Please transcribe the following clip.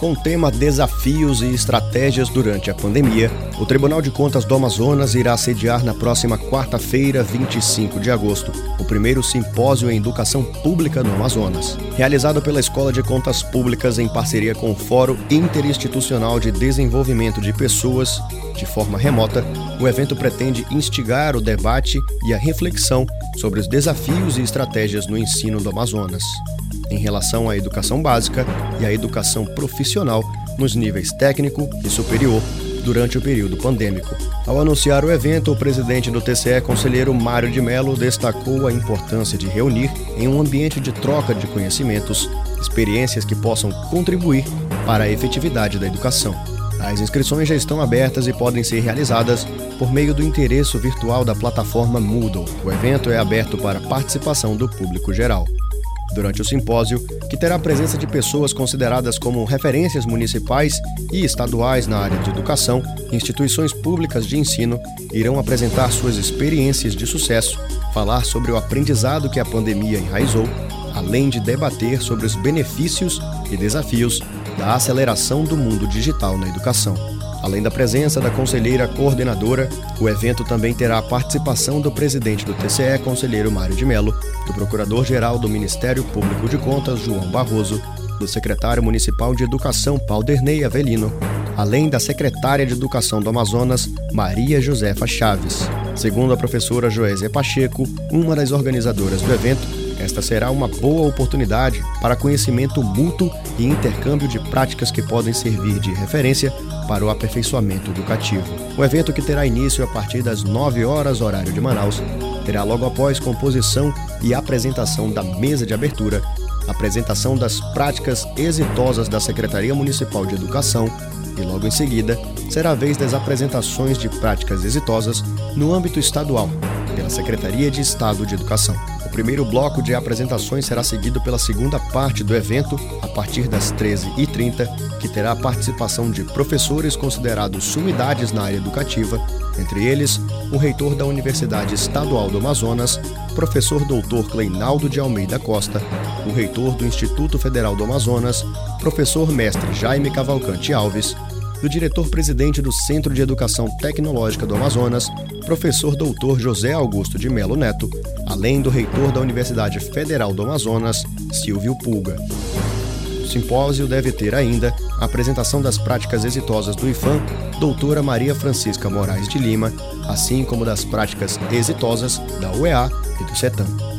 Com o tema Desafios e Estratégias durante a Pandemia, o Tribunal de Contas do Amazonas irá sediar na próxima quarta-feira, 25 de agosto, o primeiro simpósio em educação pública no Amazonas. Realizado pela Escola de Contas Públicas em parceria com o Fórum Interinstitucional de Desenvolvimento de Pessoas, de forma remota, o evento pretende instigar o debate e a reflexão sobre os desafios e estratégias no ensino do Amazonas em relação à educação básica e à educação profissional nos níveis técnico e superior durante o período pandêmico. Ao anunciar o evento, o presidente do TCE, conselheiro Mário de Mello, destacou a importância de reunir em um ambiente de troca de conhecimentos experiências que possam contribuir para a efetividade da educação. As inscrições já estão abertas e podem ser realizadas por meio do endereço virtual da plataforma Moodle. O evento é aberto para participação do público geral durante o simpósio, que terá a presença de pessoas consideradas como referências municipais e estaduais na área de educação, instituições públicas de ensino irão apresentar suas experiências de sucesso, falar sobre o aprendizado que a pandemia enraizou, além de debater sobre os benefícios e desafios da aceleração do mundo digital na educação. Além da presença da conselheira coordenadora, o evento também terá a participação do presidente do TCE, conselheiro Mário de Mello, do procurador-geral do Ministério Público de Contas, João Barroso, do secretário municipal de Educação, Paulderney Avelino, além da secretária de Educação do Amazonas, Maria Josefa Chaves. Segundo a professora Joésia Pacheco, uma das organizadoras do evento, esta será uma boa oportunidade para conhecimento mútuo e intercâmbio de práticas que podem servir de referência para o aperfeiçoamento educativo. O evento, que terá início a partir das 9 horas, horário de Manaus, terá logo após composição e apresentação da mesa de abertura, apresentação das práticas exitosas da Secretaria Municipal de Educação e logo em seguida será a vez das apresentações de práticas exitosas no âmbito estadual pela Secretaria de Estado de Educação. O primeiro bloco de apresentações será seguido pela segunda parte do evento, a partir das 13h30, que terá a participação de professores considerados sumidades na área educativa, entre eles o reitor da Universidade Estadual do Amazonas, professor doutor Cleinaldo de Almeida Costa, o reitor do Instituto Federal do Amazonas, professor mestre Jaime Cavalcante Alves, do diretor-presidente do Centro de Educação Tecnológica do Amazonas, professor doutor José Augusto de Melo Neto, além do reitor da Universidade Federal do Amazonas, Silvio Pulga. O simpósio deve ter ainda a apresentação das práticas exitosas do IFAM, doutora Maria Francisca Moraes de Lima, assim como das práticas exitosas da UEA e do CETAM.